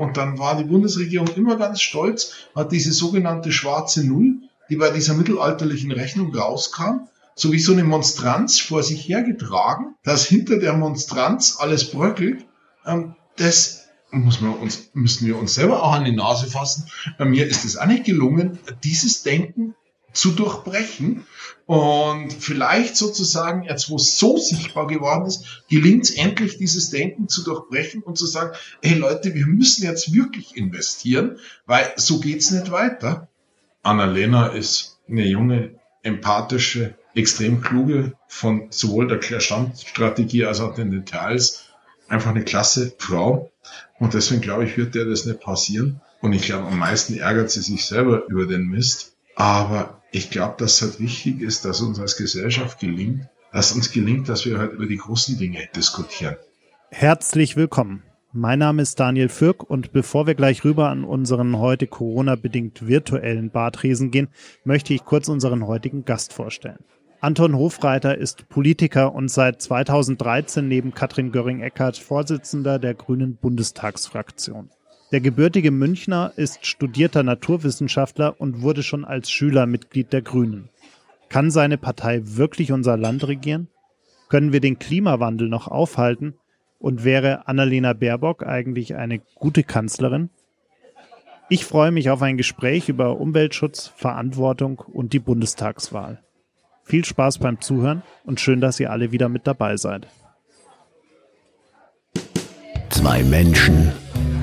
Und dann war die Bundesregierung immer ganz stolz, hat diese sogenannte schwarze Null, die bei dieser mittelalterlichen Rechnung rauskam, so wie so eine Monstranz vor sich hergetragen, dass hinter der Monstranz alles bröckelt. Ähm, das muss man uns, müssen wir uns selber auch an die Nase fassen. Bei mir ist es auch nicht gelungen, dieses Denken zu durchbrechen. Und vielleicht sozusagen, jetzt wo es so sichtbar geworden ist, gelingt es endlich, dieses Denken zu durchbrechen und zu sagen, hey Leute, wir müssen jetzt wirklich investieren, weil so geht's nicht weiter. Annalena ist eine junge, empathische, extrem kluge, von sowohl der Klärstandstrategie als auch den Details, einfach eine klasse Frau. Und deswegen glaube ich, wird der das nicht passieren. Und ich glaube, am meisten ärgert sie sich selber über den Mist. Aber ich glaube, dass es halt wichtig ist, dass uns als Gesellschaft gelingt, dass uns gelingt, dass wir halt über die großen Dinge diskutieren. Herzlich willkommen. Mein Name ist Daniel Fürk und bevor wir gleich rüber an unseren heute Corona-bedingt virtuellen Bartresen gehen, möchte ich kurz unseren heutigen Gast vorstellen. Anton Hofreiter ist Politiker und seit 2013 neben Katrin Göring-Eckardt Vorsitzender der Grünen Bundestagsfraktion. Der gebürtige Münchner ist studierter Naturwissenschaftler und wurde schon als Schüler Mitglied der Grünen. Kann seine Partei wirklich unser Land regieren? Können wir den Klimawandel noch aufhalten? Und wäre Annalena Baerbock eigentlich eine gute Kanzlerin? Ich freue mich auf ein Gespräch über Umweltschutz, Verantwortung und die Bundestagswahl. Viel Spaß beim Zuhören und schön, dass ihr alle wieder mit dabei seid. Zwei Menschen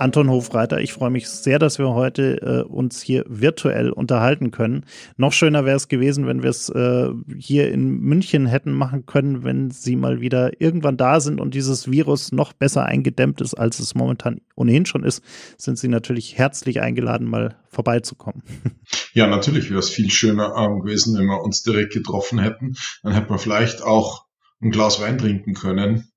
Anton Hofreiter, ich freue mich sehr, dass wir heute äh, uns hier virtuell unterhalten können. Noch schöner wäre es gewesen, wenn wir es äh, hier in München hätten machen können, wenn Sie mal wieder irgendwann da sind und dieses Virus noch besser eingedämmt ist, als es momentan ohnehin schon ist, sind Sie natürlich herzlich eingeladen, mal vorbeizukommen. Ja, natürlich wäre es viel schöner ähm, gewesen, wenn wir uns direkt getroffen hätten. Dann hätte man vielleicht auch ein Glas Wein trinken können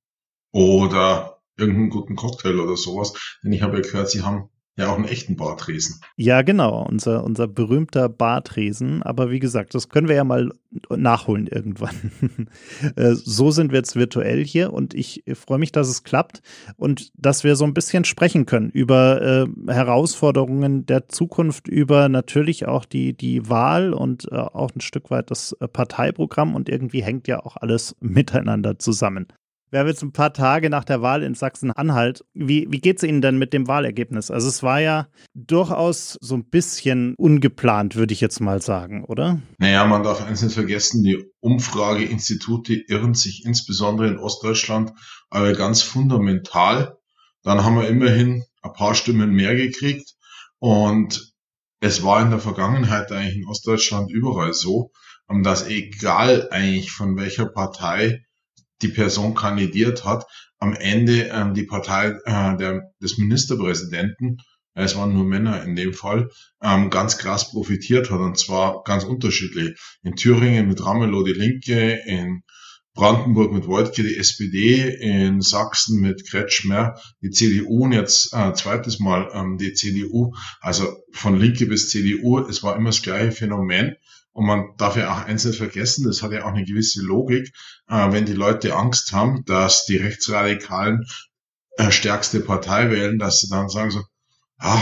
oder irgendeinen guten Cocktail oder sowas. Denn ich habe ja gehört, Sie haben ja auch einen echten Bartresen. Ja, genau, unser, unser berühmter Bartresen. Aber wie gesagt, das können wir ja mal nachholen irgendwann. Äh, so sind wir jetzt virtuell hier und ich freue mich, dass es klappt und dass wir so ein bisschen sprechen können über äh, Herausforderungen der Zukunft, über natürlich auch die, die Wahl und äh, auch ein Stück weit das Parteiprogramm und irgendwie hängt ja auch alles miteinander zusammen. Wir haben jetzt ein paar Tage nach der Wahl in Sachsen-Anhalt. Wie, wie geht es Ihnen denn mit dem Wahlergebnis? Also es war ja durchaus so ein bisschen ungeplant, würde ich jetzt mal sagen, oder? Naja, man darf eins nicht vergessen, die Umfrageinstitute irren sich insbesondere in Ostdeutschland aber ganz fundamental. Dann haben wir immerhin ein paar Stimmen mehr gekriegt und es war in der Vergangenheit eigentlich in Ostdeutschland überall so, dass egal eigentlich von welcher Partei die Person kandidiert hat, am Ende ähm, die Partei äh, der, des Ministerpräsidenten, es waren nur Männer in dem Fall, ähm, ganz krass profitiert hat und zwar ganz unterschiedlich. In Thüringen mit Ramelow die Linke, in Brandenburg mit Wojtke die SPD, in Sachsen mit Kretschmer die CDU und jetzt äh, zweites Mal ähm, die CDU. Also von Linke bis CDU, es war immer das gleiche Phänomen. Und man darf ja auch eins nicht vergessen, das hat ja auch eine gewisse Logik, äh, wenn die Leute Angst haben, dass die Rechtsradikalen äh, stärkste Partei wählen, dass sie dann sagen so, ah,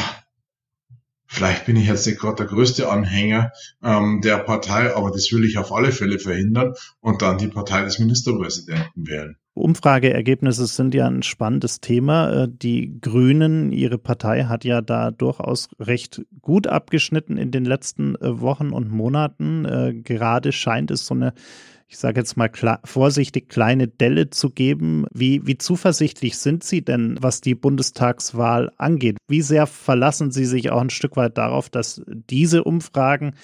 vielleicht bin ich jetzt nicht gerade der größte Anhänger ähm, der Partei, aber das will ich auf alle Fälle verhindern und dann die Partei des Ministerpräsidenten wählen. Umfrageergebnisse sind ja ein spannendes Thema. Äh, die Grünen, ihre Partei hat ja da durchaus recht gut abgeschnitten in den letzten äh, Wochen und Monaten. Äh, gerade scheint es so eine ich sage jetzt mal vorsichtig, kleine Delle zu geben. Wie, wie zuversichtlich sind Sie denn, was die Bundestagswahl angeht? Wie sehr verlassen Sie sich auch ein Stück weit darauf, dass diese Umfragen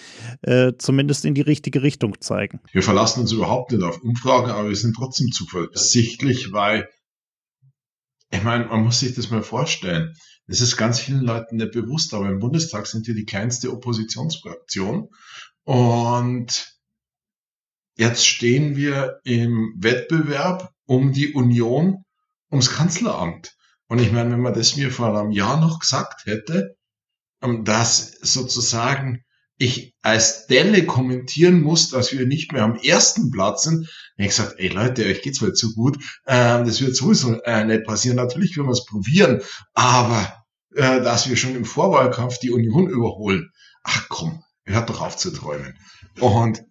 äh, zumindest in die richtige Richtung zeigen? Wir verlassen uns überhaupt nicht auf Umfragen, aber wir sind trotzdem zuversichtlich, weil ich meine, man muss sich das mal vorstellen. Das ist ganz vielen Leuten nicht bewusst, aber im Bundestag sind wir die kleinste Oppositionsfraktion. Und jetzt stehen wir im Wettbewerb um die Union, ums Kanzleramt. Und ich meine, wenn man das mir vor einem Jahr noch gesagt hätte, ähm, dass sozusagen ich als Delle kommentieren muss, dass wir nicht mehr am ersten Platz sind, dann ich gesagt, ey Leute, euch geht's wohl zu gut, ähm, das wird sowieso äh, nicht passieren. Natürlich werden wir es probieren, aber äh, dass wir schon im Vorwahlkampf die Union überholen, ach komm, hört doch auf zu träumen. Und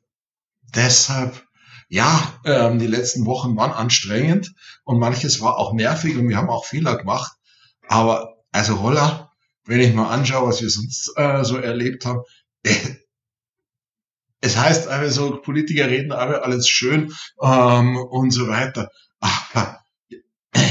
deshalb, ja, ähm, die letzten Wochen waren anstrengend und manches war auch nervig und wir haben auch Fehler gemacht, aber also Holla, wenn ich mal anschaue, was wir sonst äh, so erlebt haben, es heißt also, Politiker reden alle alles schön ähm, und so weiter. Ach,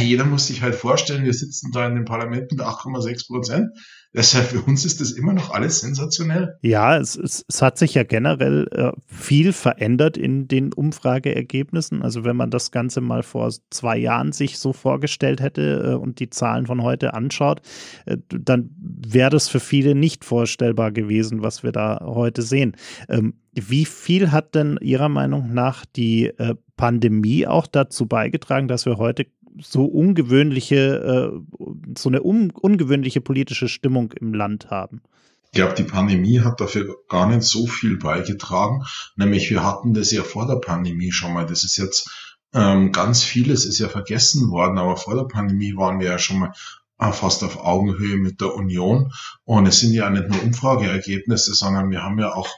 jeder muss sich halt vorstellen, wir sitzen da in den Parlamenten mit 8,6 Prozent. Deshalb für uns ist das immer noch alles sensationell. Ja, es, es, es hat sich ja generell äh, viel verändert in den Umfrageergebnissen. Also wenn man das Ganze mal vor zwei Jahren sich so vorgestellt hätte äh, und die Zahlen von heute anschaut, äh, dann wäre das für viele nicht vorstellbar gewesen, was wir da heute sehen. Ähm, wie viel hat denn Ihrer Meinung nach die äh, Pandemie auch dazu beigetragen, dass wir heute so ungewöhnliche, äh, so eine un ungewöhnliche politische Stimmung im Land haben. Ich glaube, die Pandemie hat dafür gar nicht so viel beigetragen. Nämlich wir hatten das ja vor der Pandemie schon mal. Das ist jetzt ähm, ganz vieles ist ja vergessen worden, aber vor der Pandemie waren wir ja schon mal äh, fast auf Augenhöhe mit der Union. Und es sind ja nicht nur Umfrageergebnisse, sondern wir haben ja auch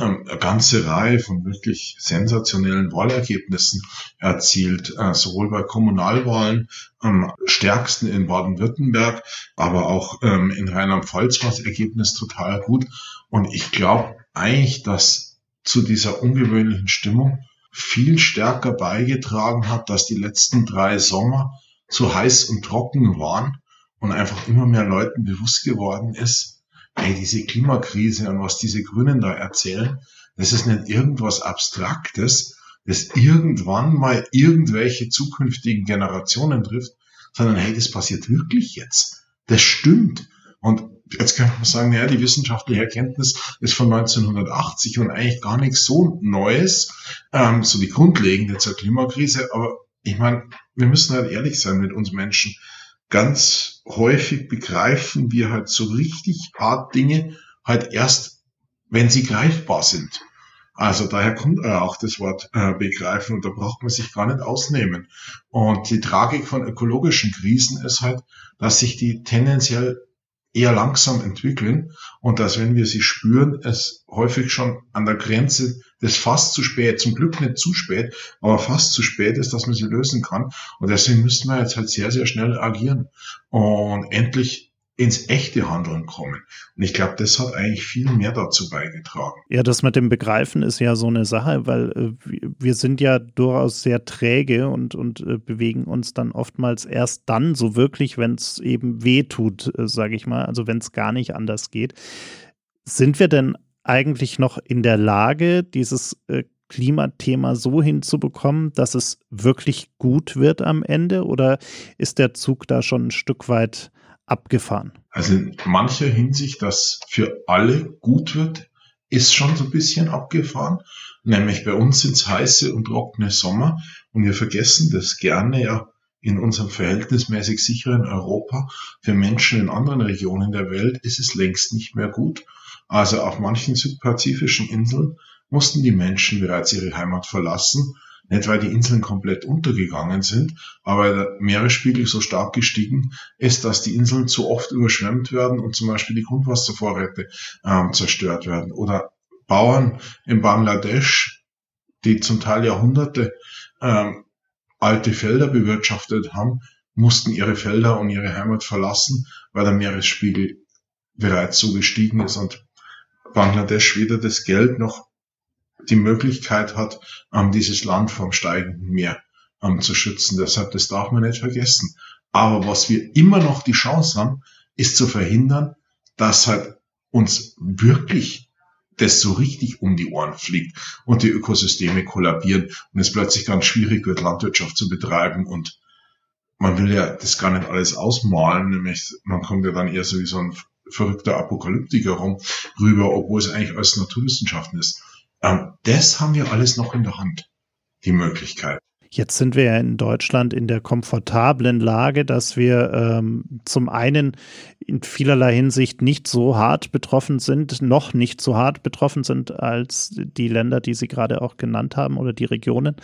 eine ganze Reihe von wirklich sensationellen Wahlergebnissen erzielt, äh, sowohl bei Kommunalwahlen, am stärksten in Baden-Württemberg, aber auch ähm, in Rheinland-Pfalz war das Ergebnis total gut. Und ich glaube eigentlich, dass zu dieser ungewöhnlichen Stimmung viel stärker beigetragen hat, dass die letzten drei Sommer so heiß und trocken waren und einfach immer mehr Leuten bewusst geworden ist, ey, diese Klimakrise und was diese Grünen da erzählen, das ist nicht irgendwas Abstraktes, das irgendwann mal irgendwelche zukünftigen Generationen trifft, sondern hey, das passiert wirklich jetzt. Das stimmt. Und jetzt kann man sagen, ja, die wissenschaftliche Erkenntnis ist von 1980 und eigentlich gar nichts so Neues, ähm, so die grundlegende zur Klimakrise. Aber ich meine, wir müssen halt ehrlich sein mit uns Menschen ganz häufig begreifen wir halt so richtig hart Dinge halt erst, wenn sie greifbar sind. Also daher kommt auch das Wort äh, begreifen und da braucht man sich gar nicht ausnehmen. Und die Tragik von ökologischen Krisen ist halt, dass sich die tendenziell eher langsam entwickeln und dass, wenn wir sie spüren, es häufig schon an der Grenze des fast zu spät, zum Glück nicht zu spät, aber fast zu spät ist, dass man sie lösen kann. Und deswegen müssten wir jetzt halt sehr, sehr schnell agieren und endlich ins echte Handeln kommen. Und ich glaube, das hat eigentlich viel mehr dazu beigetragen. Ja, das mit dem Begreifen ist ja so eine Sache, weil äh, wir sind ja durchaus sehr träge und, und äh, bewegen uns dann oftmals erst dann so wirklich, wenn es eben weh tut, äh, sage ich mal, also wenn es gar nicht anders geht. Sind wir denn eigentlich noch in der Lage, dieses äh, Klimathema so hinzubekommen, dass es wirklich gut wird am Ende? Oder ist der Zug da schon ein Stück weit abgefahren? Also in mancher Hinsicht, dass für alle gut wird, ist schon so ein bisschen abgefahren. Nämlich bei uns sind es heiße und trockene Sommer und wir vergessen das gerne ja in unserem verhältnismäßig sicheren Europa. Für Menschen in anderen Regionen der Welt ist es längst nicht mehr gut. Also auf manchen südpazifischen Inseln mussten die Menschen bereits ihre Heimat verlassen nicht, weil die Inseln komplett untergegangen sind, aber der Meeresspiegel so stark gestiegen ist, dass die Inseln zu oft überschwemmt werden und zum Beispiel die Grundwasservorräte ähm, zerstört werden. Oder Bauern in Bangladesch, die zum Teil Jahrhunderte ähm, alte Felder bewirtschaftet haben, mussten ihre Felder und ihre Heimat verlassen, weil der Meeresspiegel bereits so gestiegen ist und Bangladesch weder das Geld noch die Möglichkeit hat, ähm, dieses Land vom steigenden Meer ähm, zu schützen. Deshalb, das darf man nicht vergessen. Aber was wir immer noch die Chance haben, ist zu verhindern, dass halt uns wirklich das so richtig um die Ohren fliegt und die Ökosysteme kollabieren und es plötzlich ganz schwierig wird, Landwirtschaft zu betreiben und man will ja das gar nicht alles ausmalen, nämlich man kommt ja dann eher so wie so ein verrückter Apokalyptiker rum rüber, obwohl es eigentlich alles Naturwissenschaften ist. Ähm, das haben wir alles noch in der Hand, die Möglichkeit. Jetzt sind wir ja in Deutschland in der komfortablen Lage, dass wir ähm, zum einen in vielerlei Hinsicht nicht so hart betroffen sind, noch nicht so hart betroffen sind als die Länder, die Sie gerade auch genannt haben oder die Regionen.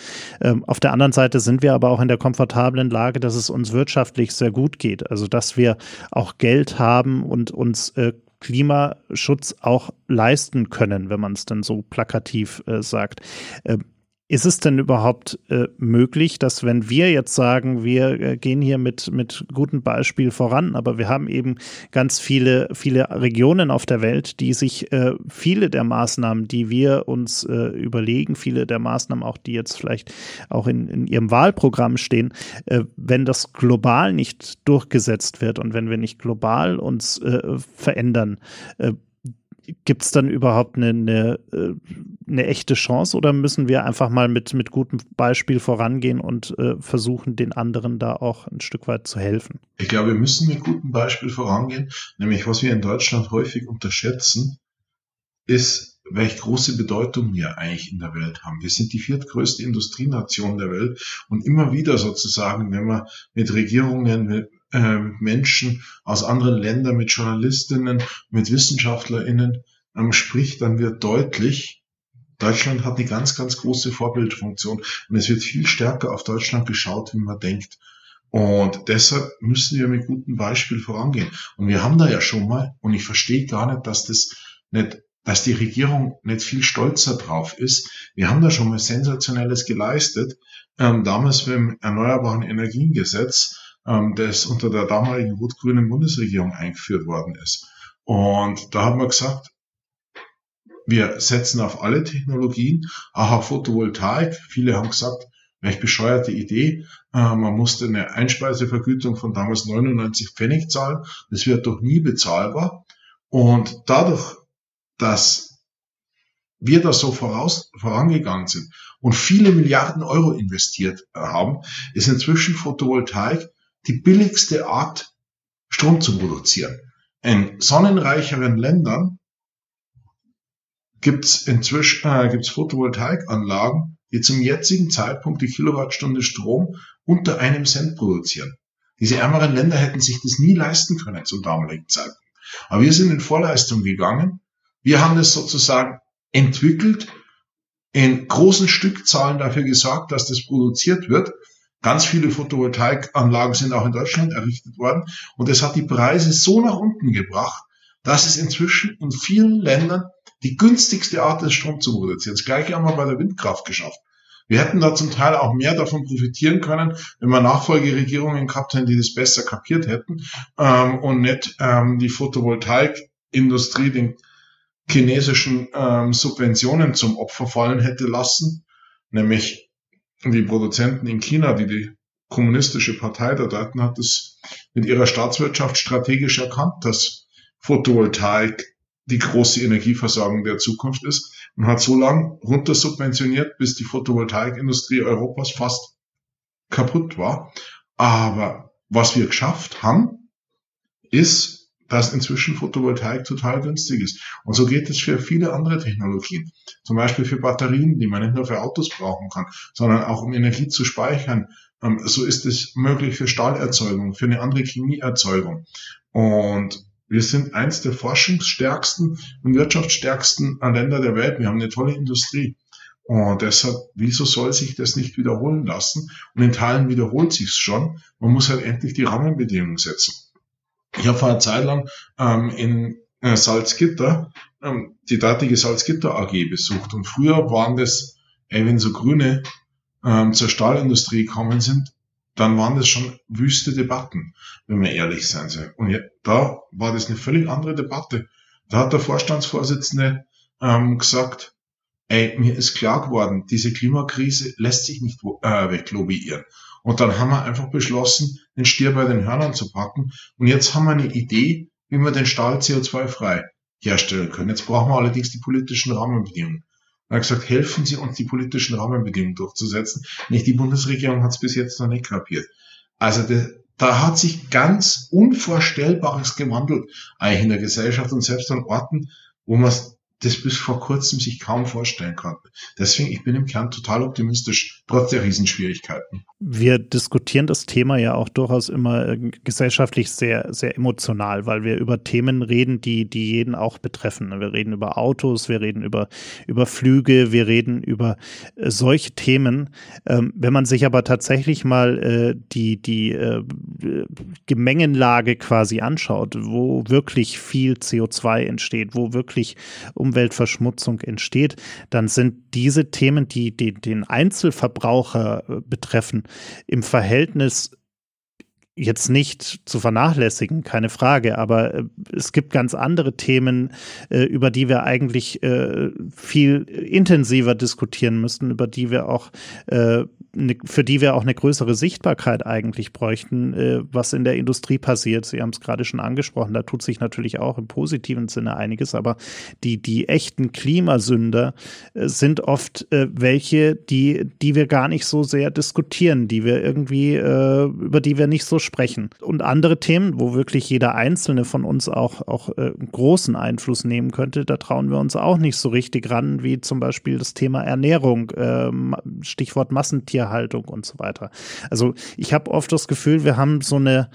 Ähm, auf der anderen Seite sind wir aber auch in der komfortablen Lage, dass es uns wirtschaftlich sehr gut geht. Also dass wir auch Geld haben und uns äh, Klimaschutz auch leisten können, wenn man es dann so plakativ äh, sagt. Äh, ist es denn überhaupt äh, möglich, dass wenn wir jetzt sagen, wir äh, gehen hier mit, mit gutem Beispiel voran, aber wir haben eben ganz viele, viele Regionen auf der Welt, die sich äh, viele der Maßnahmen, die wir uns äh, überlegen, viele der Maßnahmen auch, die jetzt vielleicht auch in, in ihrem Wahlprogramm stehen, äh, wenn das global nicht durchgesetzt wird und wenn wir nicht global uns äh, verändern, gibt es dann überhaupt eine, eine, äh, eine, echte Chance oder müssen wir einfach mal mit, mit gutem Beispiel vorangehen und äh, versuchen, den anderen da auch ein Stück weit zu helfen? Ich glaube, wir müssen mit gutem Beispiel vorangehen. Nämlich, was wir in Deutschland häufig unterschätzen, ist, welche große Bedeutung wir eigentlich in der Welt haben. Wir sind die viertgrößte Industrienation der Welt und immer wieder sozusagen, wenn man mit Regierungen, mit, Menschen aus anderen Ländern, mit Journalistinnen, mit WissenschaftlerInnen ähm, spricht, dann wird deutlich, Deutschland hat eine ganz, ganz große Vorbildfunktion und es wird viel stärker auf Deutschland geschaut, wie man denkt. Und deshalb müssen wir mit gutem Beispiel vorangehen. Und wir haben da ja schon mal, und ich verstehe gar nicht, dass das nicht, dass die Regierung nicht viel stolzer drauf ist. Wir haben da schon mal Sensationelles geleistet. Ähm, damals mit dem Erneuerbaren Energiengesetz ähm, das unter der damaligen rot-grünen Bundesregierung eingeführt worden ist. Und da haben wir gesagt, wir setzen auf alle Technologien, auch auf Photovoltaik. Viele haben gesagt, welch bescheuerte Idee. Äh, man musste eine Einspeisevergütung von damals 99 Pfennig zahlen. Das wird doch nie bezahlbar. Und dadurch, dass wir da so voraus, vorangegangen sind und viele Milliarden Euro investiert haben, ist inzwischen Photovoltaik die billigste Art, Strom zu produzieren. In sonnenreicheren Ländern gibt es inzwischen äh, gibt's Photovoltaikanlagen, die zum jetzigen Zeitpunkt die Kilowattstunde Strom unter einem Cent produzieren. Diese ärmeren Länder hätten sich das nie leisten können zum damaligen Zeitpunkt. Aber wir sind in Vorleistung gegangen. Wir haben das sozusagen entwickelt, in großen Stückzahlen dafür gesorgt, dass das produziert wird Ganz viele Photovoltaikanlagen sind auch in Deutschland errichtet worden und es hat die Preise so nach unten gebracht, dass es inzwischen in vielen Ländern die günstigste Art ist, Strom zu produzieren. Das gleiche haben wir bei der Windkraft geschafft. Wir hätten da zum Teil auch mehr davon profitieren können, wenn wir Nachfolgeregierungen gehabt hätten, die das besser kapiert hätten ähm, und nicht ähm, die Photovoltaikindustrie den chinesischen ähm, Subventionen zum Opfer fallen hätte lassen, nämlich die Produzenten in China, die die kommunistische Partei da Daten hat es mit ihrer Staatswirtschaft strategisch erkannt, dass Photovoltaik die große Energieversorgung der Zukunft ist und hat so lange runtersubventioniert, bis die Photovoltaikindustrie Europas fast kaputt war. Aber was wir geschafft haben, ist dass inzwischen Photovoltaik total günstig ist. Und so geht es für viele andere Technologien. Zum Beispiel für Batterien, die man nicht nur für Autos brauchen kann, sondern auch um Energie zu speichern. Ähm, so ist es möglich für Stahlerzeugung, für eine andere Chemieerzeugung. Und wir sind eins der forschungsstärksten und wirtschaftsstärksten Länder der Welt. Wir haben eine tolle Industrie. Und deshalb, wieso soll sich das nicht wiederholen lassen? Und in Teilen wiederholt sich's schon. Man muss halt endlich die Rahmenbedingungen setzen. Ich habe vor einer Zeit lang ähm, in äh, Salzgitter ähm, die dortige Salzgitter AG besucht. Und früher waren das, ey, wenn so Grüne ähm, zur Stahlindustrie gekommen sind, dann waren das schon wüste Debatten, wenn wir ehrlich sein sollen. Und ja, da war das eine völlig andere Debatte. Da hat der Vorstandsvorsitzende ähm, gesagt, ey, mir ist klar geworden, diese Klimakrise lässt sich nicht äh, weglobbyieren. Und dann haben wir einfach beschlossen, den Stier bei den Hörnern zu packen. Und jetzt haben wir eine Idee, wie wir den Stahl CO2-frei herstellen können. Jetzt brauchen wir allerdings die politischen Rahmenbedingungen. Er hat gesagt, helfen Sie uns, die politischen Rahmenbedingungen durchzusetzen. Nicht die Bundesregierung hat es bis jetzt noch nicht kapiert. Also das, da hat sich ganz Unvorstellbares gewandelt eigentlich in der Gesellschaft und selbst an Orten, wo man das bis vor kurzem sich kaum vorstellen konnte. Deswegen, ich bin im Kern total optimistisch, trotz der Riesenschwierigkeiten. Wir diskutieren das Thema ja auch durchaus immer äh, gesellschaftlich sehr, sehr emotional, weil wir über Themen reden, die, die jeden auch betreffen. Wir reden über Autos, wir reden über, über Flüge, wir reden über äh, solche Themen. Ähm, wenn man sich aber tatsächlich mal äh, die, die Gemengenlage quasi anschaut, wo wirklich viel CO2 entsteht, wo wirklich Umweltverschmutzung entsteht, dann sind diese Themen, die, die den Einzelverbraucher äh, betreffen, im Verhältnis jetzt nicht zu vernachlässigen, keine Frage, aber äh, es gibt ganz andere Themen, äh, über die wir eigentlich äh, viel intensiver diskutieren müssten, über die wir auch, ne, für die wir auch eine größere Sichtbarkeit eigentlich bräuchten, was in der Industrie passiert. Sie haben es gerade schon angesprochen, da tut sich natürlich auch im positiven Sinne einiges, aber die, die echten Klimasünder sind oft welche, die, die wir gar nicht so sehr diskutieren, die wir irgendwie, über die wir nicht so sprechen. Und andere Themen, wo wirklich jeder Einzelne von uns auch, auch äh, großen Einfluss nehmen könnte, da trauen wir uns auch nicht so richtig ran, wie zum Beispiel das Thema Ernährung, äh, Stichwort Massentierhaltung und so weiter. Also ich habe oft das Gefühl, wir haben so eine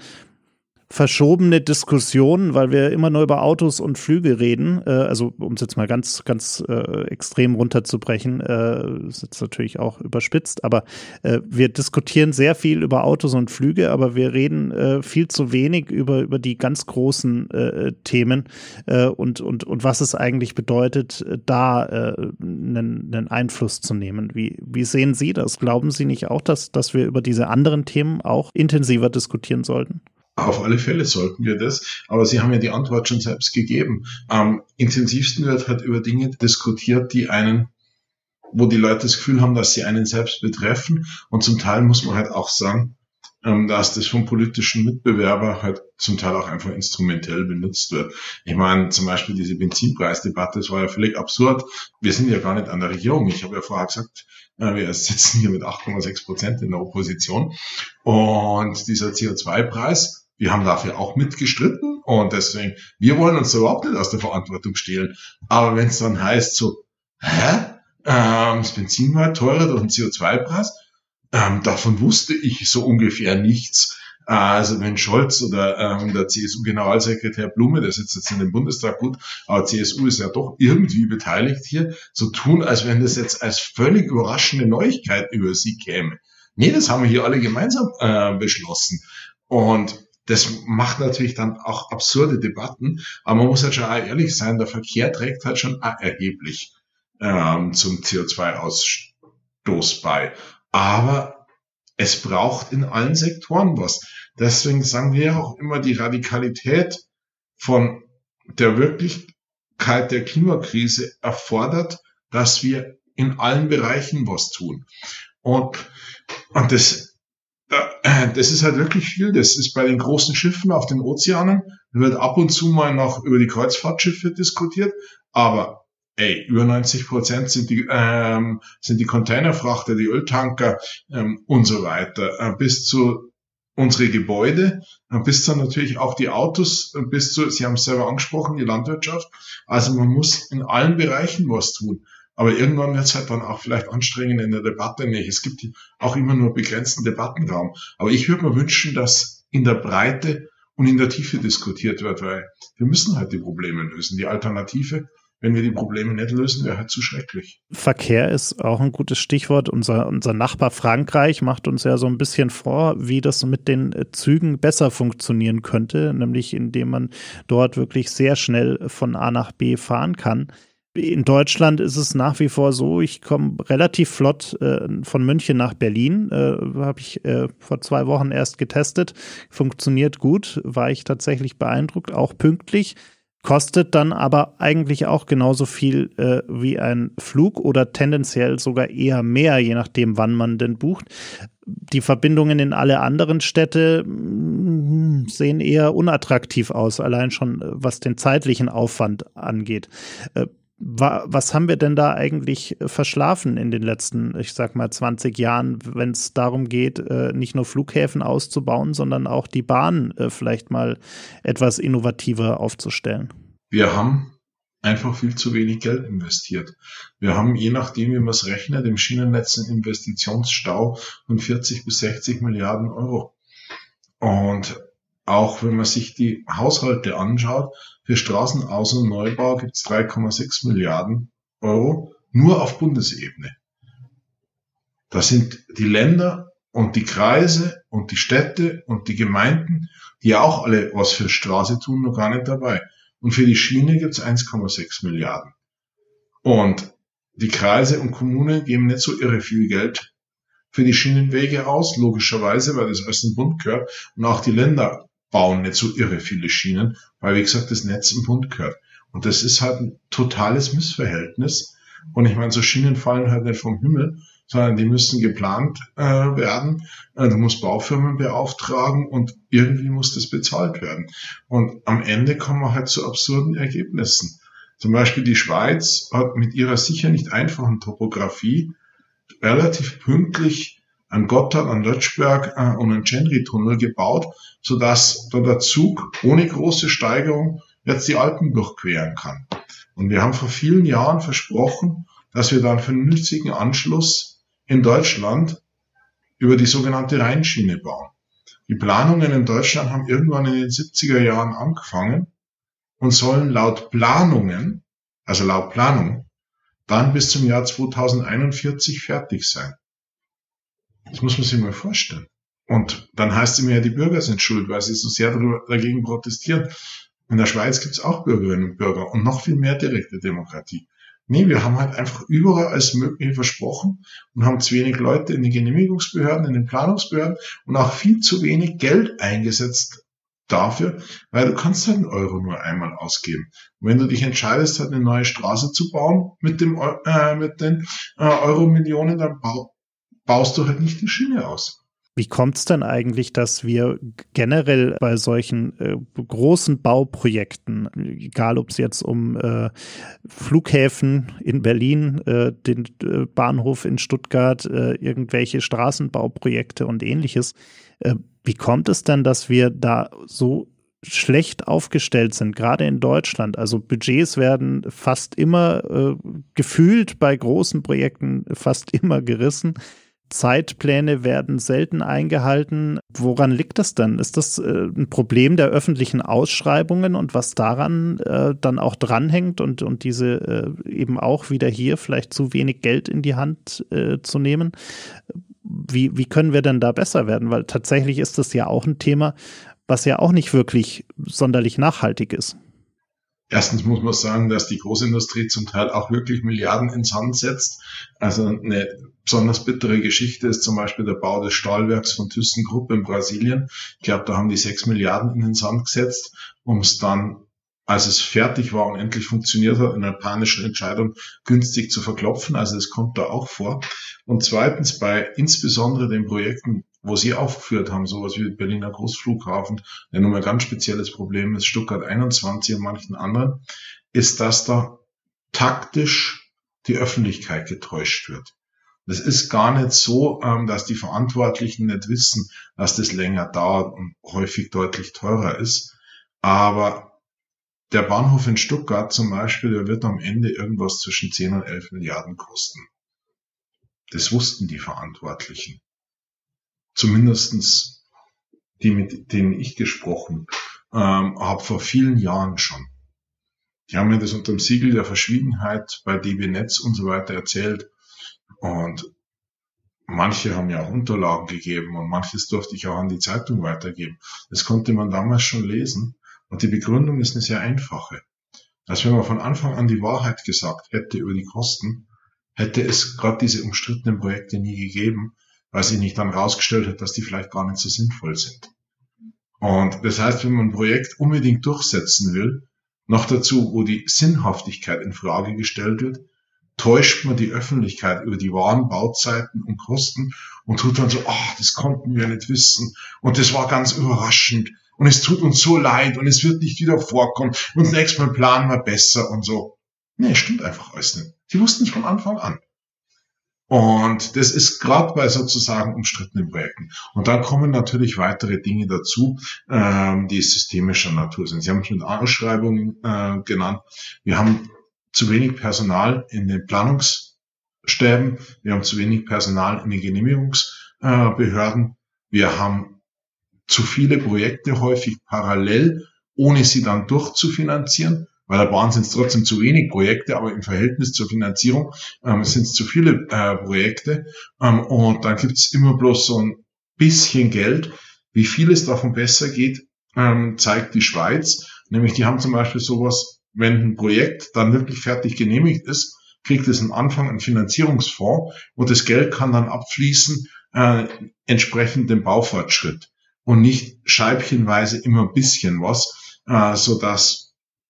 verschobene Diskussion, weil wir immer nur über Autos und Flüge reden. Äh, also um es jetzt mal ganz, ganz äh, extrem runterzubrechen, äh, ist jetzt natürlich auch überspitzt, aber äh, wir diskutieren sehr viel über Autos und Flüge, aber wir reden äh, viel zu wenig über, über die ganz großen äh, Themen äh, und, und, und was es eigentlich bedeutet, da äh, einen, einen Einfluss zu nehmen. Wie, wie sehen Sie das? Glauben Sie nicht auch, dass, dass wir über diese anderen Themen auch intensiver diskutieren sollten? Auf alle Fälle sollten wir das. Aber Sie haben ja die Antwort schon selbst gegeben. Am intensivsten wird halt über Dinge diskutiert, die einen, wo die Leute das Gefühl haben, dass sie einen selbst betreffen. Und zum Teil muss man halt auch sagen, ähm, dass das vom politischen Mitbewerber halt zum Teil auch einfach instrumentell benutzt wird. Ich meine, zum Beispiel diese Benzinpreisdebatte, das war ja völlig absurd. Wir sind ja gar nicht an der Regierung. Ich habe ja vorher gesagt, äh, wir sitzen hier mit 8,6 Prozent in der Opposition. Und dieser CO2-Preis, wir haben dafür auch mitgestritten und deswegen, wir wollen uns überhaupt nicht aus der Verantwortung stehlen. Aber wenn es dann heißt so, hä? Ähm, das Benzin war teurer durch den CO2-Preis, ähm, davon wusste ich so ungefähr nichts. Also wenn Scholz oder ähm, der CSU-Generalsekretär Blume, der sitzt jetzt in dem Bundestag gut, aber CSU ist ja doch irgendwie beteiligt hier, so tun, als wenn das jetzt als völlig überraschende Neuigkeit über sie käme. Nee, das haben wir hier alle gemeinsam äh, beschlossen. Und das macht natürlich dann auch absurde Debatten, aber man muss halt schon ehrlich sein, der Verkehr trägt halt schon erheblich ähm, zum CO2-Ausstoß bei. Aber es braucht in allen Sektoren was. Deswegen sagen wir auch immer, die Radikalität von der Wirklichkeit der Klimakrise erfordert, dass wir in allen Bereichen was tun. Und, und das das ist halt wirklich viel. Das ist bei den großen Schiffen auf den Ozeanen, wird ab und zu mal noch über die Kreuzfahrtschiffe diskutiert, aber ey, über 90 Prozent sind die, ähm, sind die Containerfrachter, die Öltanker ähm, und so weiter, äh, bis zu unsere Gebäude, äh, bis dann natürlich auch die Autos, äh, bis zu, Sie haben es selber angesprochen, die Landwirtschaft. Also man muss in allen Bereichen was tun. Aber irgendwann wird es halt dann auch vielleicht anstrengend in der Debatte nicht. Es gibt auch immer nur begrenzten Debattenraum. Aber ich würde mir wünschen, dass in der Breite und in der Tiefe diskutiert wird, weil wir müssen halt die Probleme lösen. Die Alternative, wenn wir die Probleme nicht lösen, wäre halt zu schrecklich. Verkehr ist auch ein gutes Stichwort. Unser, unser Nachbar Frankreich macht uns ja so ein bisschen vor, wie das mit den Zügen besser funktionieren könnte, nämlich indem man dort wirklich sehr schnell von A nach B fahren kann in Deutschland ist es nach wie vor so, ich komme relativ flott äh, von München nach Berlin. Äh, Habe ich äh, vor zwei Wochen erst getestet. Funktioniert gut, war ich tatsächlich beeindruckt, auch pünktlich. Kostet dann aber eigentlich auch genauso viel äh, wie ein Flug oder tendenziell sogar eher mehr, je nachdem, wann man denn bucht. Die Verbindungen in alle anderen Städte mh, mm, sehen eher unattraktiv aus, allein schon äh, was den zeitlichen Aufwand angeht. Äh, was haben wir denn da eigentlich verschlafen in den letzten, ich sag mal, 20 Jahren, wenn es darum geht, äh, nicht nur Flughäfen auszubauen, sondern auch die Bahn äh, vielleicht mal etwas innovativer aufzustellen? Wir haben einfach viel zu wenig Geld investiert. Wir haben, je nachdem, wie man es rechnet, im Schienennetz einen Investitionsstau von 40 bis 60 Milliarden Euro. Und auch wenn man sich die Haushalte anschaut, für Straßenaus- und Neubau gibt es 3,6 Milliarden Euro nur auf Bundesebene. Da sind die Länder und die Kreise und die Städte und die Gemeinden, die auch alle was für Straße tun, noch gar nicht dabei. Und für die Schiene gibt es 1,6 Milliarden. Und die Kreise und Kommunen geben nicht so irre viel Geld für die Schienenwege aus, logischerweise, weil das alles im Bund gehört. Und auch die Länder bauen nicht so irre viele Schienen, weil, wie gesagt, das Netz im Bund gehört. Und das ist halt ein totales Missverhältnis. Und ich meine, so Schienen fallen halt nicht vom Himmel, sondern die müssen geplant äh, werden. Äh, du musst Baufirmen beauftragen und irgendwie muss das bezahlt werden. Und am Ende kommen wir halt zu absurden Ergebnissen. Zum Beispiel die Schweiz hat mit ihrer sicher nicht einfachen Topografie relativ pünktlich an Gotthard, an Lötschberg äh, und einen Genry-Tunnel gebaut, sodass da der Zug ohne große Steigerung jetzt die Alpen durchqueren kann. Und wir haben vor vielen Jahren versprochen, dass wir da einen vernünftigen Anschluss in Deutschland über die sogenannte Rheinschiene bauen. Die Planungen in Deutschland haben irgendwann in den 70er Jahren angefangen und sollen laut Planungen, also laut Planung, dann bis zum Jahr 2041 fertig sein. Das muss man sich mal vorstellen. Und dann heißt es immer ja, die Bürger sind schuld, weil sie so sehr dagegen protestieren. In der Schweiz gibt es auch Bürgerinnen und Bürger und noch viel mehr direkte Demokratie. Nee, wir haben halt einfach überall als mögliche versprochen und haben zu wenig Leute in den Genehmigungsbehörden, in den Planungsbehörden und auch viel zu wenig Geld eingesetzt dafür, weil du kannst halt einen Euro nur einmal ausgeben. Und wenn du dich entscheidest, halt eine neue Straße zu bauen mit dem äh, mit den äh, Euro-Millionen, dann bau, baust du halt nicht die Schiene aus. Wie kommt es denn eigentlich, dass wir generell bei solchen äh, großen Bauprojekten, egal ob es jetzt um äh, Flughäfen in Berlin, äh, den äh, Bahnhof in Stuttgart, äh, irgendwelche Straßenbauprojekte und ähnliches, äh, wie kommt es denn, dass wir da so schlecht aufgestellt sind, gerade in Deutschland. Also Budgets werden fast immer gefühlt bei großen Projekten fast immer gerissen. Zeitpläne werden selten eingehalten. Woran liegt das denn? Ist das äh, ein Problem der öffentlichen Ausschreibungen und was daran äh, dann auch dranhängt und, und diese äh, eben auch wieder hier vielleicht zu wenig Geld in die Hand zu nehmen? Wie, wie können wir denn da besser werden? Weil tatsächlich ist das ja auch ein Thema, was ja auch nicht wirklich sonderlich nachhaltig ist. Erstens muss man sagen, dass die Großindustrie zum Teil auch wirklich Milliarden ins Sand setzt. Also eine besonders bittere Geschichte ist zum Beispiel der Bau des Stahlwerks von ThyssenKrupp in Brasilien. Ich glaube, da haben die sechs Milliarden in den Sand gesetzt, um es dann, als es fertig war und endlich funktioniert hat, in einer panischen Entscheidung günstig zu verklopfen. Also es kommt da auch vor. Und zweitens bei insbesondere den Projekten, wo Sie aufgeführt haben, sowas wie Berliner Großflughafen, der nun ein ganz spezielles Problem ist, Stuttgart 21 und manchen anderen, ist, dass da taktisch die Öffentlichkeit getäuscht wird. Das ist gar nicht so, ähm, dass die Verantwortlichen nicht wissen, dass das länger dauert und häufig deutlich teurer ist. Aber der Bahnhof in Stuttgart zum Beispiel, der wird am Ende irgendwas zwischen 10 und 11 Milliarden kosten. Das wussten die Verantwortlichen. Zumindestens die, mit denen ich gesprochen ähm, habe vor vielen Jahren schon. Die haben mir das unter dem Siegel der Verschwiegenheit bei DB Netz und so weiter erzählt. Und manche haben ja auch Unterlagen gegeben und manches durfte ich auch an die Zeitung weitergeben. Das konnte man damals schon lesen. Und die Begründung ist eine sehr einfache. Als wenn man von Anfang an die Wahrheit gesagt hätte über die Kosten, hätte es gerade diese umstrittenen Projekte nie gegeben, weil sich nicht dann rausgestellt hat, dass die vielleicht gar nicht so sinnvoll sind. Und das heißt, wenn man ein Projekt unbedingt durchsetzen will, noch dazu, wo die Sinnhaftigkeit in Frage gestellt wird, täuscht man die Öffentlichkeit über die wahren Bauzeiten und Kosten und tut dann so, ach, das konnten wir nicht wissen und das war ganz überraschend und es tut uns so leid und es wird nicht wieder vorkommen und nächstes Mal planen wir besser und so. Nee, stimmt einfach alles nicht. Sie wussten es von Anfang an. Und das ist gerade bei sozusagen umstrittenen Projekten. Und dann kommen natürlich weitere Dinge dazu, ähm, die systemischer Natur sind. Sie haben es mit Ausschreibungen äh, genannt. Wir haben zu wenig Personal in den Planungsstäben. Wir haben zu wenig Personal in den Genehmigungsbehörden. Wir haben zu viele Projekte häufig parallel, ohne sie dann durchzufinanzieren weil da waren es trotzdem zu wenig Projekte, aber im Verhältnis zur Finanzierung ähm, sind es zu viele äh, Projekte. Ähm, und dann gibt es immer bloß so ein bisschen Geld. Wie viel es davon besser geht, ähm, zeigt die Schweiz. Nämlich die haben zum Beispiel sowas, wenn ein Projekt dann wirklich fertig genehmigt ist, kriegt es am Anfang einen Finanzierungsfonds und das Geld kann dann abfließen äh, entsprechend dem Baufortschritt und nicht scheibchenweise immer ein bisschen was, äh, so dass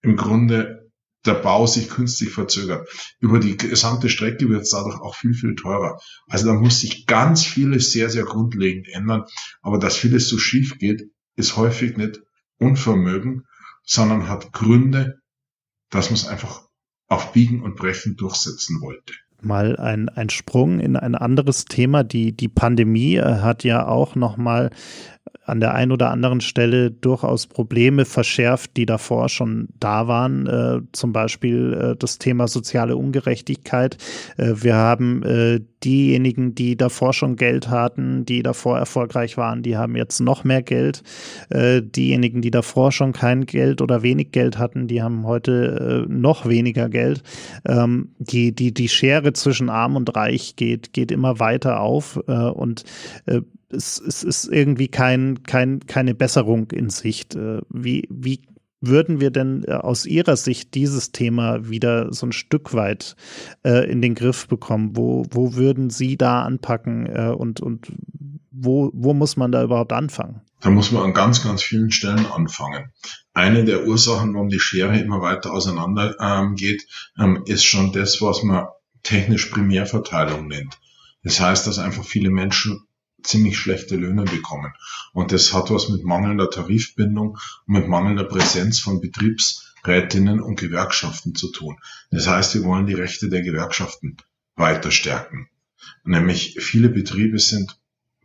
im Grunde der Bau sich künstlich verzögert. Über die gesamte Strecke wird es dadurch auch viel, viel teurer. Also da muss sich ganz vieles sehr, sehr grundlegend ändern. Aber dass vieles so schief geht, ist häufig nicht Unvermögen, sondern hat Gründe, dass man es einfach auf Biegen und Brechen durchsetzen wollte mal ein, ein Sprung in ein anderes Thema. Die, die Pandemie hat ja auch nochmal an der einen oder anderen Stelle durchaus Probleme verschärft, die davor schon da waren. Äh, zum Beispiel äh, das Thema soziale Ungerechtigkeit. Äh, wir haben äh, diejenigen, die davor schon Geld hatten, die davor erfolgreich waren, die haben jetzt noch mehr Geld. Äh, diejenigen, die davor schon kein Geld oder wenig Geld hatten, die haben heute äh, noch weniger Geld. Ähm, die, die, die Schere zwischen Arm und Reich geht, geht immer weiter auf und es, es ist irgendwie kein, kein, keine Besserung in Sicht. Äh, wie, wie würden wir denn äh, aus Ihrer Sicht dieses Thema wieder so ein Stück weit äh, in den Griff bekommen? Wo, wo würden Sie da anpacken äh, und, und wo, wo muss man da überhaupt anfangen? Da muss man an ganz, ganz vielen Stellen anfangen. Eine der Ursachen, warum die Schere immer weiter auseinander ähm, geht, ähm, ist schon das, was man technisch Primärverteilung nennt. Das heißt, dass einfach viele Menschen ziemlich schlechte Löhne bekommen. Und das hat was mit mangelnder Tarifbindung und mit mangelnder Präsenz von Betriebsrätinnen und Gewerkschaften zu tun. Das heißt, wir wollen die Rechte der Gewerkschaften weiter stärken. Nämlich viele Betriebe sind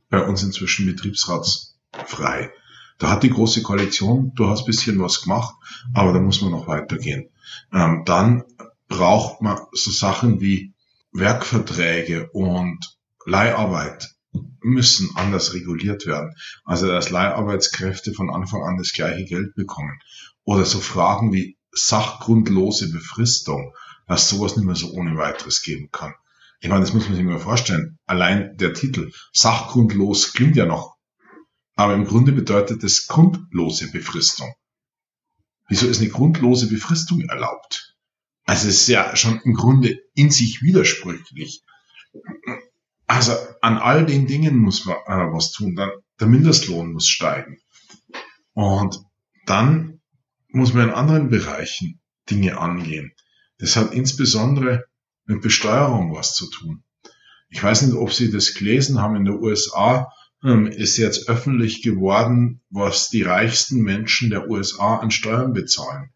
bei uns inzwischen betriebsratsfrei. Da hat die große Koalition durchaus bisschen was gemacht, aber da muss man noch weitergehen. Ähm, dann braucht man so Sachen wie Werkverträge und Leiharbeit müssen anders reguliert werden. Also dass Leiharbeitskräfte von Anfang an das gleiche Geld bekommen. Oder so Fragen wie sachgrundlose Befristung, dass sowas nicht mehr so ohne weiteres geben kann. Ich meine, das muss man sich mal vorstellen. Allein der Titel sachgrundlos klingt ja noch. Aber im Grunde bedeutet es grundlose Befristung. Wieso ist eine grundlose Befristung erlaubt? Also es ist ja schon im Grunde in sich widersprüchlich. Also an all den Dingen muss man äh, was tun. Dann, der Mindestlohn muss steigen. Und dann muss man in anderen Bereichen Dinge angehen. Das hat insbesondere mit Besteuerung was zu tun. Ich weiß nicht, ob Sie das gelesen haben. In den USA ähm, ist jetzt öffentlich geworden, was die reichsten Menschen der USA an Steuern bezahlen.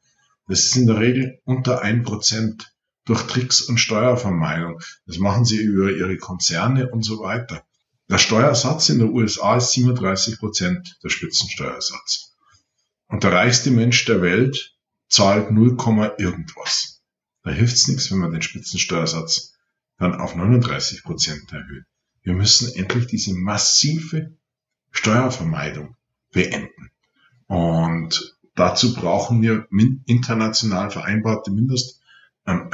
Das ist in der Regel unter ein Prozent durch Tricks und Steuervermeidung. Das machen sie über ihre Konzerne und so weiter. Der Steuersatz in den USA ist 37 Prozent der Spitzensteuersatz. Und der reichste Mensch der Welt zahlt 0, irgendwas. Da hilft's nichts, wenn man den Spitzensteuersatz dann auf 39 Prozent erhöht. Wir müssen endlich diese massive Steuervermeidung beenden. Und dazu brauchen wir international vereinbarte Mindest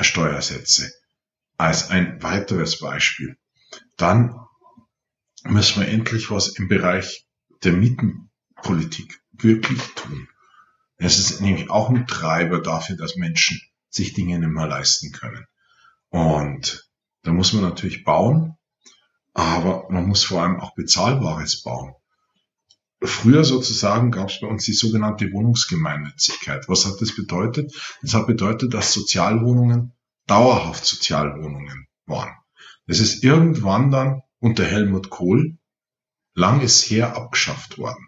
Steuersätze als ein weiteres Beispiel. Dann müssen wir endlich was im Bereich der Mietenpolitik wirklich tun. Es ist nämlich auch ein Treiber dafür, dass Menschen sich Dinge nicht mehr leisten können. Und da muss man natürlich bauen, aber man muss vor allem auch bezahlbares bauen. Früher sozusagen gab es bei uns die sogenannte Wohnungsgemeinnützigkeit. Was hat das bedeutet? Das hat bedeutet, dass Sozialwohnungen dauerhaft Sozialwohnungen waren. Das ist irgendwann dann unter Helmut Kohl langes her abgeschafft worden.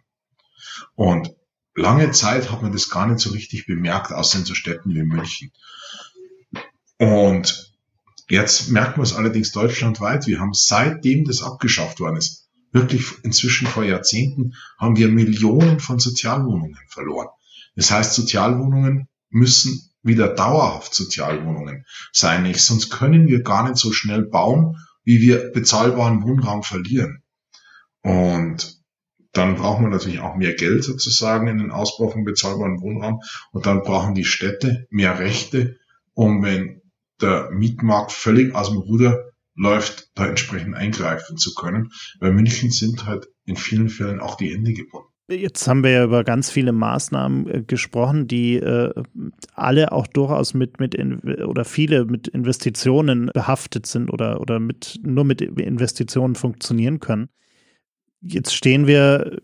Und lange Zeit hat man das gar nicht so richtig bemerkt, außer in so Städten wie München. Und jetzt merken wir es allerdings deutschlandweit. Wir haben seitdem das abgeschafft worden ist, wirklich inzwischen vor Jahrzehnten, haben wir Millionen von Sozialwohnungen verloren. Das heißt, Sozialwohnungen müssen wieder dauerhaft Sozialwohnungen sein, nicht? sonst können wir gar nicht so schnell bauen, wie wir bezahlbaren Wohnraum verlieren. Und dann braucht man natürlich auch mehr Geld sozusagen in den Ausbau von bezahlbaren Wohnraum und dann brauchen die Städte mehr Rechte, um wenn der Mietmarkt völlig aus dem Ruder läuft, da entsprechend eingreifen zu können. Bei München sind halt in vielen Fällen auch die Hände gebunden. Jetzt haben wir ja über ganz viele Maßnahmen äh, gesprochen, die äh, alle auch durchaus mit, mit in, oder viele mit Investitionen behaftet sind oder, oder mit, nur mit Investitionen funktionieren können. Jetzt stehen wir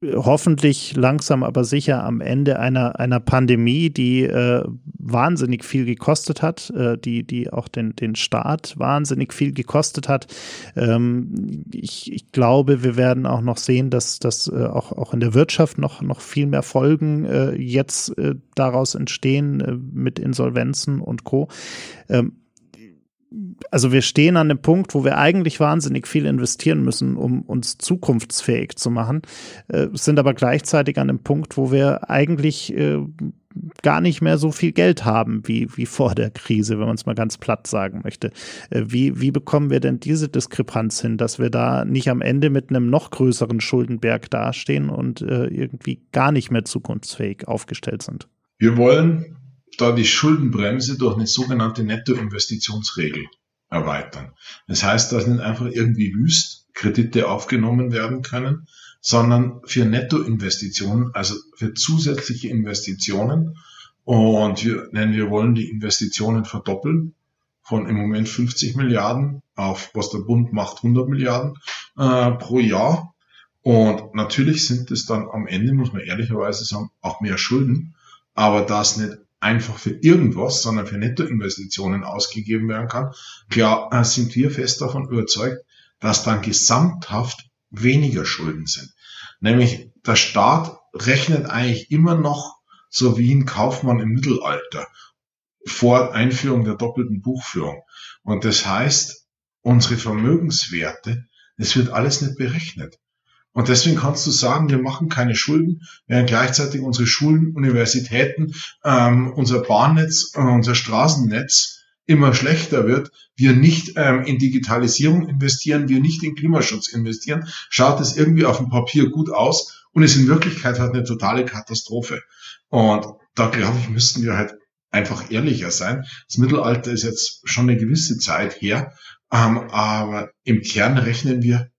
hoffentlich langsam aber sicher am Ende einer, einer Pandemie, die äh, wahnsinnig viel gekostet hat, äh, die, die auch den, den Staat wahnsinnig viel gekostet hat. Ähm, ich, ich glaube, wir werden auch noch sehen, dass, dass äh, auch, auch in der Wirtschaft noch, noch viel mehr Folgen äh, jetzt äh, daraus entstehen äh, mit Insolvenzen und Co. Ähm, also wir stehen an dem Punkt, wo wir eigentlich wahnsinnig viel investieren müssen, um uns zukunftsfähig zu machen, äh, sind aber gleichzeitig an dem Punkt, wo wir eigentlich äh, gar nicht mehr so viel Geld haben wie, wie vor der Krise, wenn man es mal ganz platt sagen möchte. Äh, wie, wie bekommen wir denn diese Diskrepanz hin, dass wir da nicht am Ende mit einem noch größeren Schuldenberg dastehen und äh, irgendwie gar nicht mehr zukunftsfähig aufgestellt sind? Wir wollen da die Schuldenbremse durch eine sogenannte Nettoinvestitionsregel erweitern. Das heißt, dass nicht einfach irgendwie wüst Kredite aufgenommen werden können, sondern für Nettoinvestitionen, also für zusätzliche Investitionen. Und wir nennen, wir wollen die Investitionen verdoppeln von im Moment 50 Milliarden auf, was der Bund macht, 100 Milliarden äh, pro Jahr. Und natürlich sind es dann am Ende, muss man ehrlicherweise sagen, auch mehr Schulden. Aber das nicht einfach für irgendwas, sondern für Nettoinvestitionen ausgegeben werden kann, klar äh, sind wir fest davon überzeugt, dass dann gesamthaft weniger Schulden sind. Nämlich der Staat rechnet eigentlich immer noch so wie ein Kaufmann im Mittelalter vor Einführung der doppelten Buchführung. Und das heißt, unsere Vermögenswerte, das wird alles nicht berechnet. Und deswegen kannst du sagen, wir machen keine Schulden, während gleichzeitig unsere Schulen, Universitäten, ähm, unser Bahnnetz, äh, unser Straßennetz immer schlechter wird, wir nicht ähm, in Digitalisierung investieren, wir nicht in Klimaschutz investieren, schaut es irgendwie auf dem Papier gut aus und ist in Wirklichkeit halt eine totale Katastrophe. Und da glaube ich, müssten wir halt einfach ehrlicher sein. Das Mittelalter ist jetzt schon eine gewisse Zeit her, ähm, aber im Kern rechnen wir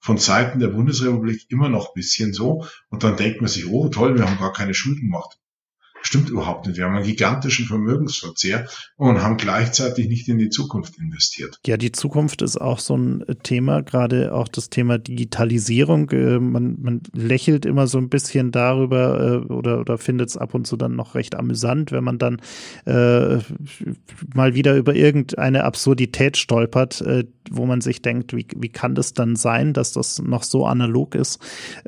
von Seiten der Bundesrepublik immer noch bisschen so. Und dann denkt man sich, oh toll, wir haben gar keine Schulden gemacht. Stimmt überhaupt nicht. Wir haben einen gigantischen Vermögensverzehr und haben gleichzeitig nicht in die Zukunft investiert. Ja, die Zukunft ist auch so ein Thema, gerade auch das Thema Digitalisierung. Äh, man, man lächelt immer so ein bisschen darüber äh, oder, oder findet es ab und zu dann noch recht amüsant, wenn man dann äh, mal wieder über irgendeine Absurdität stolpert, äh, wo man sich denkt, wie, wie kann das dann sein, dass das noch so analog ist?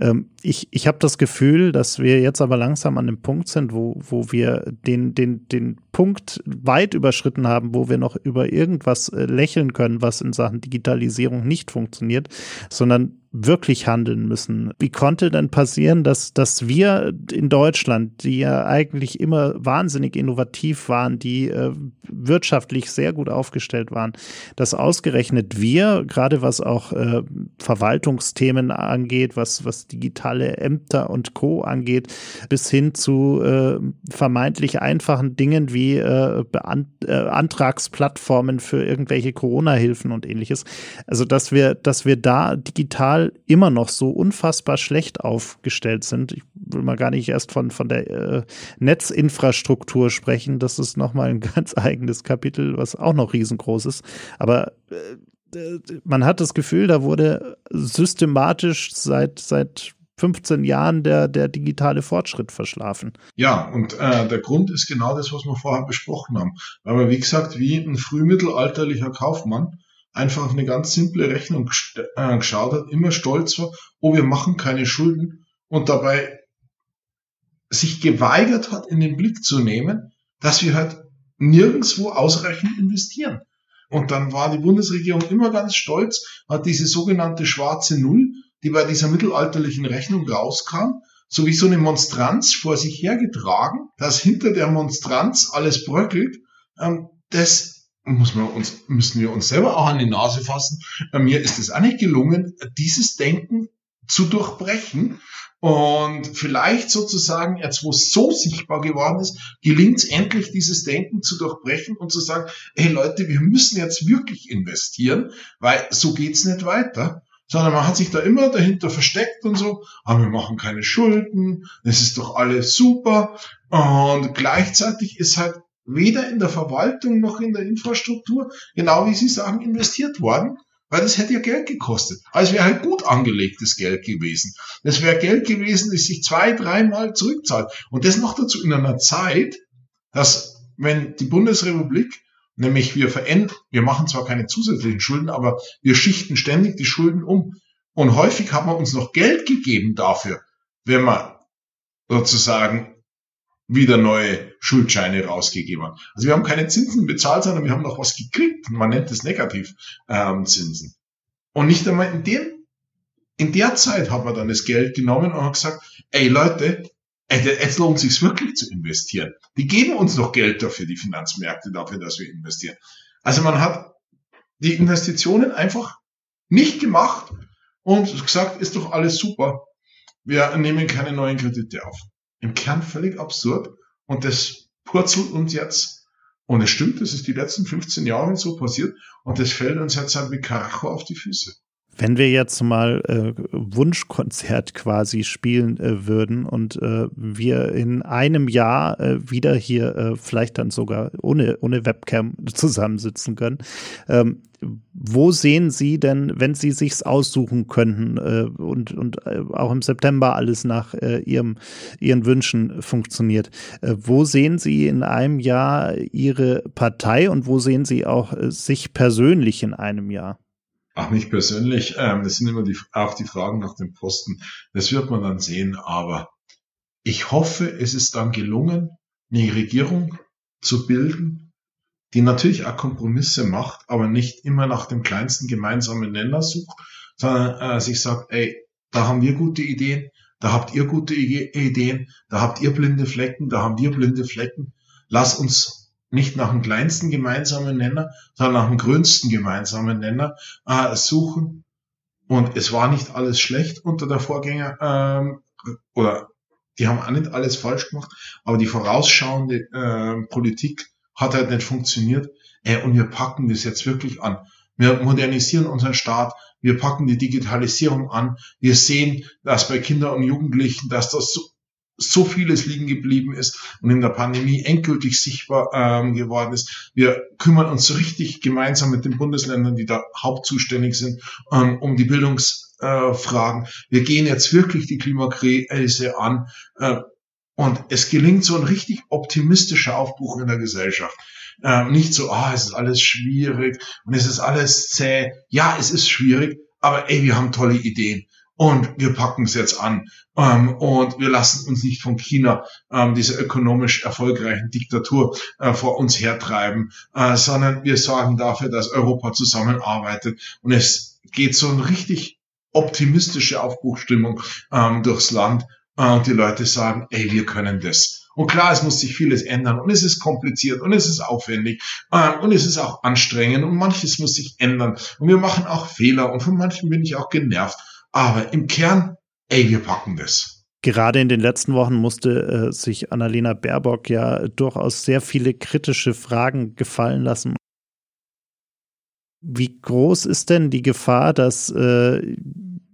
Ähm, ich ich habe das Gefühl, dass wir jetzt aber langsam an dem Punkt sind, wo, wo wir den, den, den Punkt weit überschritten haben, wo wir noch über irgendwas äh, lächeln können, was in Sachen Digitalisierung nicht funktioniert, sondern wirklich handeln müssen. Wie konnte denn passieren, dass, dass wir in Deutschland, die ja eigentlich immer wahnsinnig innovativ waren, die äh, wirtschaftlich sehr gut aufgestellt waren, dass ausgerechnet wir, gerade was auch äh, Verwaltungsthemen angeht, was, was digitale Ämter und Co. angeht, bis hin zu äh, vermeintlich einfachen Dingen wie äh, Beant äh, Antragsplattformen für irgendwelche Corona-Hilfen und ähnliches. Also, dass wir, dass wir da digital digital immer noch so unfassbar schlecht aufgestellt sind. Ich will mal gar nicht erst von, von der äh, Netzinfrastruktur sprechen. Das ist nochmal ein ganz eigenes Kapitel, was auch noch riesengroß ist. Aber äh, man hat das Gefühl, da wurde systematisch seit, seit 15 Jahren der, der digitale Fortschritt verschlafen. Ja, und äh, der Grund ist genau das, was wir vorher besprochen haben. Weil man, wie gesagt, wie ein frühmittelalterlicher Kaufmann einfach eine ganz simple Rechnung äh, geschaut hat, immer stolz war, oh, wir machen keine Schulden und dabei sich geweigert hat, in den Blick zu nehmen, dass wir halt nirgendswo ausreichend investieren. Und dann war die Bundesregierung immer ganz stolz, hat diese sogenannte schwarze Null, die bei dieser mittelalterlichen Rechnung rauskam, so wie so eine Monstranz vor sich hergetragen, dass hinter der Monstranz alles bröckelt. Ähm, das muss man uns, müssen wir uns selber auch an die Nase fassen. Mir ist es auch nicht gelungen, dieses Denken zu durchbrechen. Und vielleicht sozusagen, jetzt wo es so sichtbar geworden ist, gelingt es endlich, dieses Denken zu durchbrechen und zu sagen, hey Leute, wir müssen jetzt wirklich investieren, weil so geht's nicht weiter. Sondern man hat sich da immer dahinter versteckt und so, aber ah, wir machen keine Schulden, es ist doch alles super. Und gleichzeitig ist halt weder in der Verwaltung noch in der Infrastruktur, genau wie Sie sagen, investiert worden. Weil das hätte ja Geld gekostet. Also wäre halt gut angelegtes Geld gewesen. Das wäre Geld gewesen, das sich zwei, dreimal zurückzahlt. Und das noch dazu in einer Zeit, dass wenn die Bundesrepublik, nämlich wir verändern, wir machen zwar keine zusätzlichen Schulden, aber wir schichten ständig die Schulden um. Und häufig hat man uns noch Geld gegeben dafür, wenn man sozusagen wieder neue Schuldscheine rausgegeben hat. Also wir haben keine Zinsen bezahlt, sondern wir haben noch was gekriegt. Man nennt es Negativzinsen. Ähm, und nicht einmal in dem, in der Zeit hat man dann das Geld genommen und hat gesagt, ey Leute, jetzt lohnt sich wirklich zu investieren. Die geben uns noch Geld dafür, die Finanzmärkte dafür, dass wir investieren. Also man hat die Investitionen einfach nicht gemacht und gesagt, ist doch alles super. Wir nehmen keine neuen Kredite auf im Kern völlig absurd und das purzelt uns jetzt. Und es stimmt, das ist die letzten 15 Jahre so passiert und das fällt uns jetzt halt mit Karacho auf die Füße. Wenn wir jetzt mal äh, Wunschkonzert quasi spielen äh, würden und äh, wir in einem Jahr äh, wieder hier äh, vielleicht dann sogar ohne, ohne Webcam zusammensitzen können, ähm, wo sehen Sie denn, wenn Sie sich's aussuchen könnten äh, und, und auch im September alles nach ihrem, Ihren Wünschen funktioniert, wo sehen Sie in einem Jahr Ihre Partei und wo sehen Sie auch sich persönlich in einem Jahr? Auch mich persönlich, ähm, das sind immer die, auch die Fragen nach dem Posten. Das wird man dann sehen, aber ich hoffe, es ist dann gelungen, eine Regierung zu bilden, die natürlich auch Kompromisse macht, aber nicht immer nach dem kleinsten gemeinsamen Nenner sucht, sondern äh, sich sagt, ey, da haben wir gute Ideen, da habt ihr gute Ideen, da habt ihr blinde Flecken, da haben wir blinde Flecken. Lass uns nicht nach dem kleinsten gemeinsamen Nenner, sondern nach dem größten gemeinsamen Nenner äh, suchen. Und es war nicht alles schlecht unter der Vorgänger, ähm, oder die haben auch nicht alles falsch gemacht, aber die vorausschauende äh, Politik hat halt nicht funktioniert. Äh, und wir packen das jetzt wirklich an. Wir modernisieren unseren Staat, wir packen die Digitalisierung an. Wir sehen, dass bei Kindern und Jugendlichen, dass das so so vieles liegen geblieben ist und in der Pandemie endgültig sichtbar ähm, geworden ist. Wir kümmern uns richtig gemeinsam mit den Bundesländern, die da hauptzuständig sind, ähm, um die Bildungsfragen. Äh, wir gehen jetzt wirklich die Klimakrise an. Äh, und es gelingt so ein richtig optimistischer Aufbruch in der Gesellschaft. Ähm, nicht so, ah, es ist alles schwierig und es ist alles zäh. Ja, es ist schwierig, aber ey, wir haben tolle Ideen und wir packen es jetzt an. Ähm, und wir lassen uns nicht von China ähm, diese ökonomisch erfolgreichen Diktatur äh, vor uns hertreiben, äh, sondern wir sorgen dafür, dass Europa zusammenarbeitet. Und es geht so eine richtig optimistische Aufbruchstimmung ähm, durchs Land. Äh, und die Leute sagen, ey, wir können das. Und klar, es muss sich vieles ändern. Und es ist kompliziert. Und es ist aufwendig. Äh, und es ist auch anstrengend. Und manches muss sich ändern. Und wir machen auch Fehler. Und von manchen bin ich auch genervt. Aber im Kern, ey, wir packen das. Gerade in den letzten Wochen musste äh, sich Annalena Baerbock ja durchaus sehr viele kritische Fragen gefallen lassen. Wie groß ist denn die Gefahr, dass äh,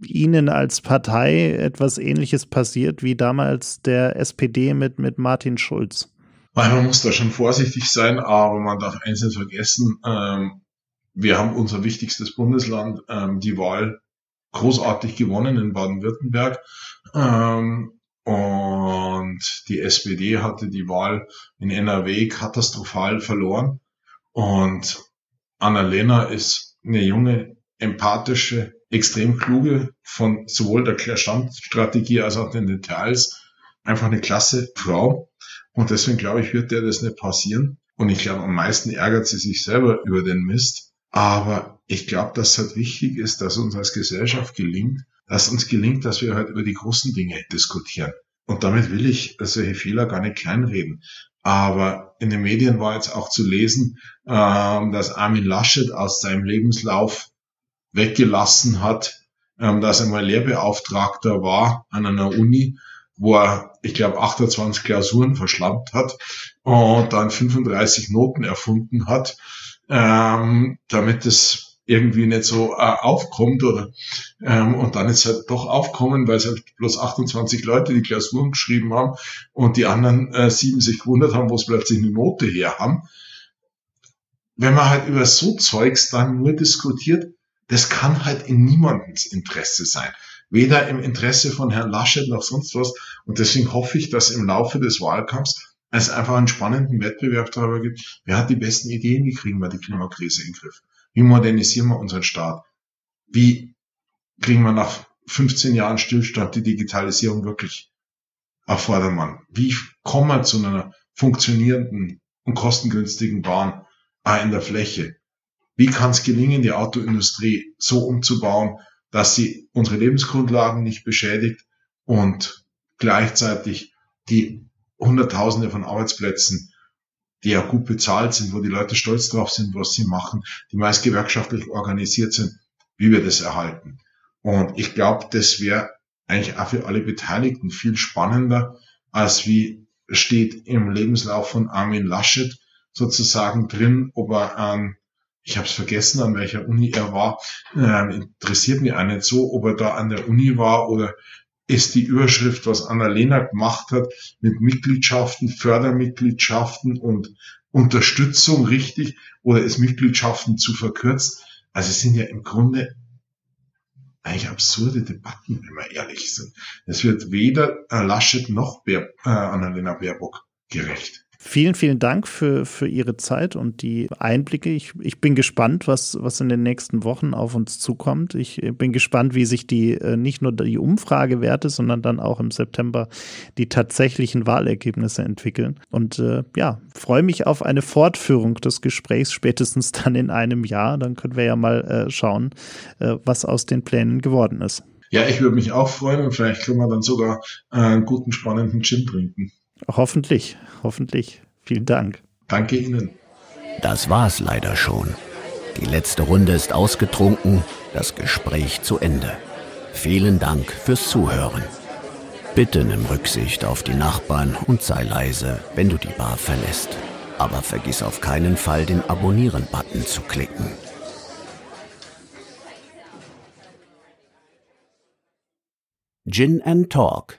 Ihnen als Partei etwas Ähnliches passiert wie damals der SPD mit, mit Martin Schulz? Man muss da schon vorsichtig sein, aber man darf eins nicht vergessen, ähm, wir haben unser wichtigstes Bundesland, ähm, die Wahl großartig gewonnen in Baden-Württemberg. Ähm, und die SPD hatte die Wahl in NRW katastrophal verloren. Und Annalena ist eine junge, empathische, extrem kluge von sowohl der Standstrategie als auch den Details. Einfach eine klasse Frau. Und deswegen glaube ich, wird der das nicht passieren. Und ich glaube, am meisten ärgert sie sich selber über den Mist. Aber ich glaube, dass es halt wichtig ist, dass uns als Gesellschaft gelingt, dass uns gelingt, dass wir halt über die großen Dinge diskutieren. Und damit will ich solche Fehler gar nicht kleinreden. Aber in den Medien war jetzt auch zu lesen, ähm, dass Armin Laschet aus seinem Lebenslauf weggelassen hat, ähm, dass er mal Lehrbeauftragter war an einer Uni, wo er, ich glaube, 28 Klausuren verschlampt hat und dann 35 Noten erfunden hat, ähm, damit es irgendwie nicht so äh, aufkommt oder ähm, und dann ist halt doch aufkommen, weil es halt bloß 28 Leute die Klausuren geschrieben haben und die anderen äh, sieben sich gewundert haben, wo es plötzlich eine Note her haben. Wenn man halt über so Zeugs dann nur diskutiert, das kann halt in niemandens Interesse sein. Weder im Interesse von Herrn Laschet noch sonst was. Und deswegen hoffe ich, dass im Laufe des Wahlkampfs es einfach einen spannenden Wettbewerb darüber gibt, wer hat die besten Ideen, wie kriegen wir die Klimakrise in den Griff. Wie modernisieren wir unseren Staat? Wie kriegen wir nach 15 Jahren Stillstand die Digitalisierung wirklich auf Vordermann? Wie kommen wir zu einer funktionierenden und kostengünstigen Bahn in der Fläche? Wie kann es gelingen, die Autoindustrie so umzubauen, dass sie unsere Lebensgrundlagen nicht beschädigt und gleichzeitig die Hunderttausende von Arbeitsplätzen die ja gut bezahlt sind, wo die Leute stolz drauf sind, was sie machen, die meist gewerkschaftlich organisiert sind, wie wir das erhalten. Und ich glaube, das wäre eigentlich auch für alle Beteiligten viel spannender, als wie steht im Lebenslauf von Armin Laschet sozusagen drin, ob er an, ich habe es vergessen, an welcher Uni er war, äh, interessiert mich auch nicht so, ob er da an der Uni war oder ist die Überschrift, was Annalena gemacht hat, mit Mitgliedschaften, Fördermitgliedschaften und Unterstützung richtig oder ist Mitgliedschaften zu verkürzt? Also es sind ja im Grunde eigentlich absurde Debatten, wenn wir ehrlich sind. Es wird weder Laschet noch Bär, äh, Annalena Baerbock gerecht. Vielen, vielen Dank für, für Ihre Zeit und die Einblicke. Ich, ich bin gespannt, was, was in den nächsten Wochen auf uns zukommt. Ich bin gespannt, wie sich die äh, nicht nur die Umfragewerte, sondern dann auch im September die tatsächlichen Wahlergebnisse entwickeln. Und äh, ja, freue mich auf eine Fortführung des Gesprächs, spätestens dann in einem Jahr. Dann können wir ja mal äh, schauen, äh, was aus den Plänen geworden ist. Ja, ich würde mich auch freuen und vielleicht können wir dann sogar äh, einen guten, spannenden Gin trinken. Hoffentlich, hoffentlich. Vielen Dank. Danke Ihnen. Das war's leider schon. Die letzte Runde ist ausgetrunken, das Gespräch zu Ende. Vielen Dank fürs Zuhören. Bitte nimm Rücksicht auf die Nachbarn und sei leise, wenn du die Bar verlässt. Aber vergiss auf keinen Fall, den Abonnieren-Button zu klicken. Gin and Talk